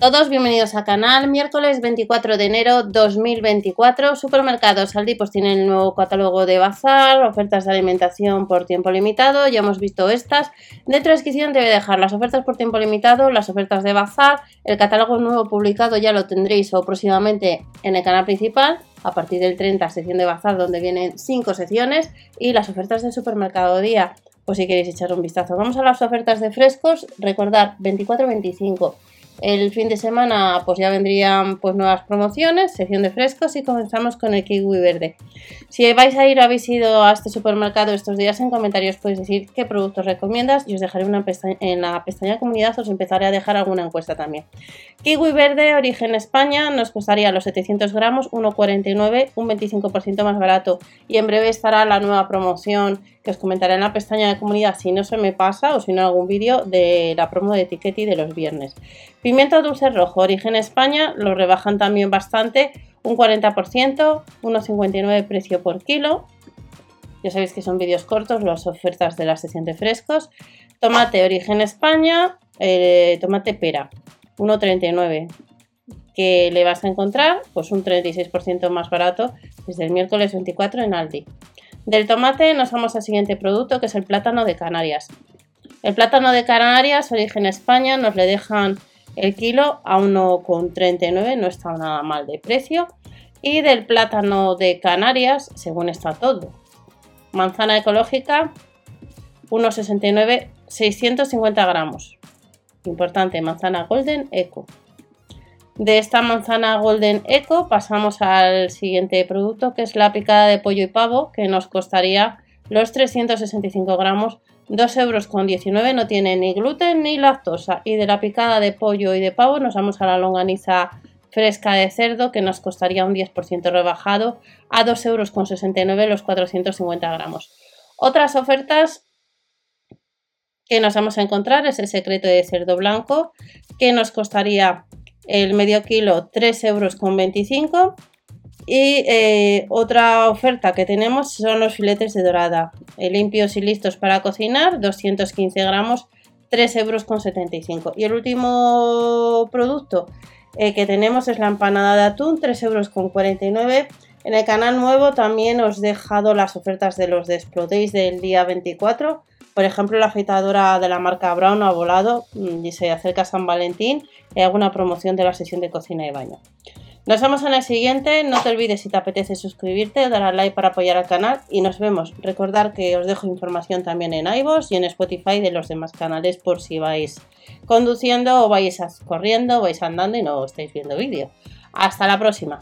Todos bienvenidos al canal. Miércoles 24 de enero 2024. Supermercados Aldi pues tienen el nuevo catálogo de bazar, ofertas de alimentación por tiempo limitado. Ya hemos visto estas. De transcripción debe dejar las ofertas por tiempo limitado, las ofertas de bazar. El catálogo nuevo publicado ya lo tendréis o próximamente en el canal principal. A partir del 30, sección de bazar, donde vienen 5 secciones. Y las ofertas del supermercado día, pues si queréis echar un vistazo. Vamos a las ofertas de frescos. Recordar 24-25 el fin de semana pues ya vendrían pues nuevas promociones, sección de frescos y comenzamos con el kiwi verde. Si vais a ir o habéis ido a este supermercado estos días en comentarios podéis decir qué productos recomiendas y os dejaré una en la pestaña comunidad os empezaré a dejar alguna encuesta también. Kiwi verde origen España nos costaría los 700 gramos 1,49 un 25% más barato y en breve estará la nueva promoción que os comentaré en la pestaña de comunidad si no se me pasa o si no algún vídeo de la promo de etiqueti de los viernes. Pimiento dulce rojo, origen España, lo rebajan también bastante, un 40%, 1,59 precio por kilo. Ya sabéis que son vídeos cortos, las ofertas de la sesión de frescos. Tomate origen España, eh, tomate pera, 1,39 que le vas a encontrar pues un 36% más barato desde el miércoles 24 en Aldi. Del tomate nos vamos al siguiente producto que es el plátano de Canarias. El plátano de Canarias, origen España, nos le dejan el kilo a 1,39, no está nada mal de precio. Y del plátano de Canarias, según está todo. Manzana ecológica, 1,69, 650 gramos. Importante, manzana Golden Eco. De esta manzana Golden Eco pasamos al siguiente producto que es la picada de pollo y pavo que nos costaría los 365 gramos 2 euros con 19 no tiene ni gluten ni lactosa y de la picada de pollo y de pavo nos vamos a la longaniza fresca de cerdo que nos costaría un 10% rebajado a 2 euros con 69 los 450 gramos. Otras ofertas que nos vamos a encontrar es el secreto de cerdo blanco que nos costaría el medio kilo 3 euros con 25 y eh, otra oferta que tenemos son los filetes de dorada. Limpios y listos para cocinar 215 gramos 3 euros con 75 y el último producto eh, que tenemos es la empanada de atún 3 euros con 49 en el canal nuevo también os he dejado las ofertas de los de del día 24 por ejemplo, la afeitadora de la marca Brown ha volado mm, y se acerca San Valentín y alguna promoción de la sesión de cocina y baño. Nos vemos en el siguiente. No te olvides si te apetece suscribirte, dar al like para apoyar al canal y nos vemos. Recordar que os dejo información también en iVoox y en Spotify de los demás canales por si vais conduciendo o vais corriendo, vais andando y no estáis viendo vídeo. Hasta la próxima.